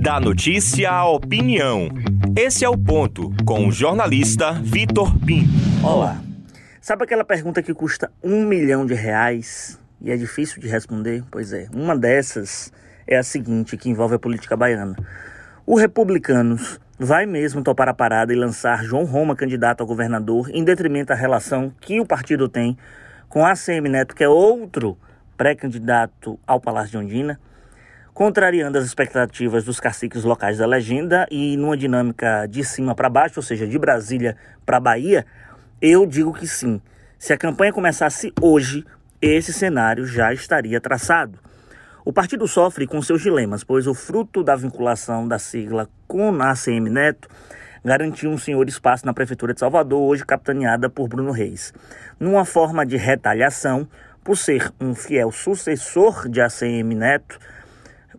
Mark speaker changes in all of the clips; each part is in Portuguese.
Speaker 1: Da notícia à opinião. Esse é o ponto com o jornalista Vitor Pinto.
Speaker 2: Olá. Sabe aquela pergunta que custa um milhão de reais e é difícil de responder? Pois é. Uma dessas é a seguinte, que envolve a política baiana. O Republicanos vai mesmo topar a parada e lançar João Roma candidato a governador em detrimento da relação que o partido tem com ACM Neto, que é outro pré-candidato ao Palácio de Ondina, contrariando as expectativas dos caciques locais da legenda e numa dinâmica de cima para baixo, ou seja, de Brasília para Bahia, eu digo que sim. Se a campanha começasse hoje, esse cenário já estaria traçado. O partido sofre com seus dilemas, pois o fruto da vinculação da sigla com a ACM Neto garantiu um senhor espaço na Prefeitura de Salvador, hoje capitaneada por Bruno Reis. Numa forma de retaliação, por ser um fiel sucessor de ACM Neto,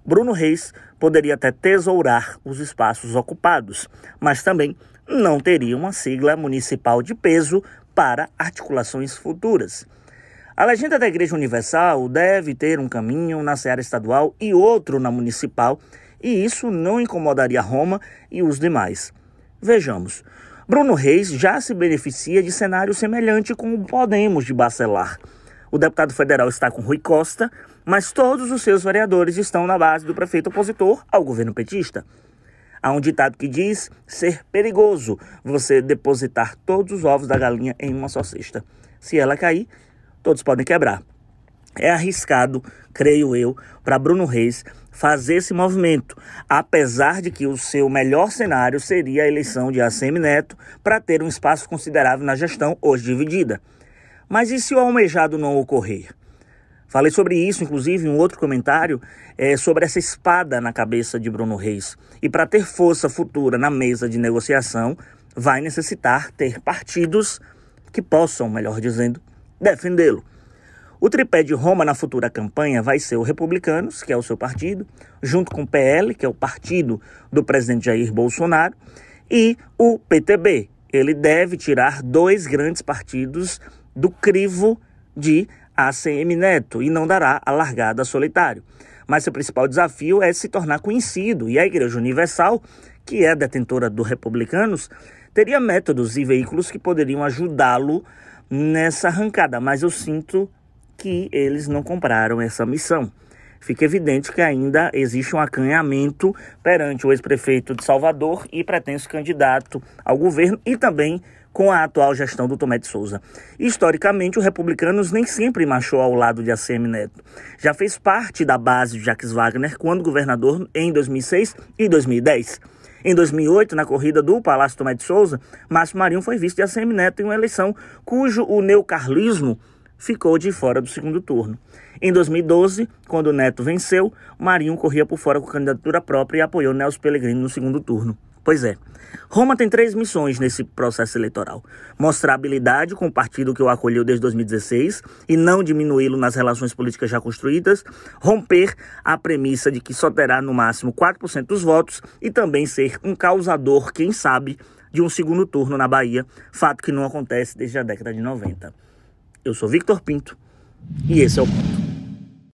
Speaker 2: Bruno Reis poderia até tesourar os espaços ocupados, mas também não teria uma sigla municipal de peso para articulações futuras. A legenda da Igreja Universal deve ter um caminho na seara estadual e outro na municipal, e isso não incomodaria Roma e os demais. Vejamos. Bruno Reis já se beneficia de cenário semelhante com o Podemos de Bacelar. O deputado federal está com Rui Costa, mas todos os seus vereadores estão na base do prefeito opositor ao governo petista. Há um ditado que diz ser perigoso você depositar todos os ovos da galinha em uma só cesta. Se ela cair, todos podem quebrar. É arriscado, creio eu, para Bruno Reis fazer esse movimento, apesar de que o seu melhor cenário seria a eleição de ACM Neto para ter um espaço considerável na gestão hoje dividida. Mas e se o almejado não ocorrer? Falei sobre isso, inclusive, em um outro comentário, é, sobre essa espada na cabeça de Bruno Reis. E para ter força futura na mesa de negociação, vai necessitar ter partidos que possam, melhor dizendo, defendê-lo. O tripé de Roma na futura campanha vai ser o Republicanos, que é o seu partido, junto com o PL, que é o partido do presidente Jair Bolsonaro, e o PTB. Ele deve tirar dois grandes partidos do crivo de ACM Neto e não dará a largada solitário. Mas seu principal desafio é se tornar conhecido e a Igreja Universal, que é detentora do Republicanos, teria métodos e veículos que poderiam ajudá-lo nessa arrancada, mas eu sinto que eles não compraram essa missão. Fica evidente que ainda existe um acanhamento perante o ex-prefeito de Salvador e pretenso candidato ao governo e também com a atual gestão do Tomé de Souza. Historicamente, o Republicanos nem sempre marchou ao lado de ACM Neto. Já fez parte da base de Jacques Wagner quando governador em 2006 e 2010. Em 2008, na corrida do Palácio Tomé de Souza, Márcio Marinho foi vice de ACM Neto em uma eleição cujo o neocarlismo ficou de fora do segundo turno. Em 2012, quando Neto venceu, Marinho corria por fora com candidatura própria e apoiou Nelson Pellegrini no segundo turno. Pois é. Roma tem três missões nesse processo eleitoral: mostrar habilidade com o partido que o acolheu desde 2016 e não diminuí-lo nas relações políticas já construídas, romper a premissa de que só terá no máximo 4% dos votos e também ser um causador, quem sabe, de um segundo turno na Bahia, fato que não acontece desde a década de 90. Eu sou Victor Pinto e esse é o ponto.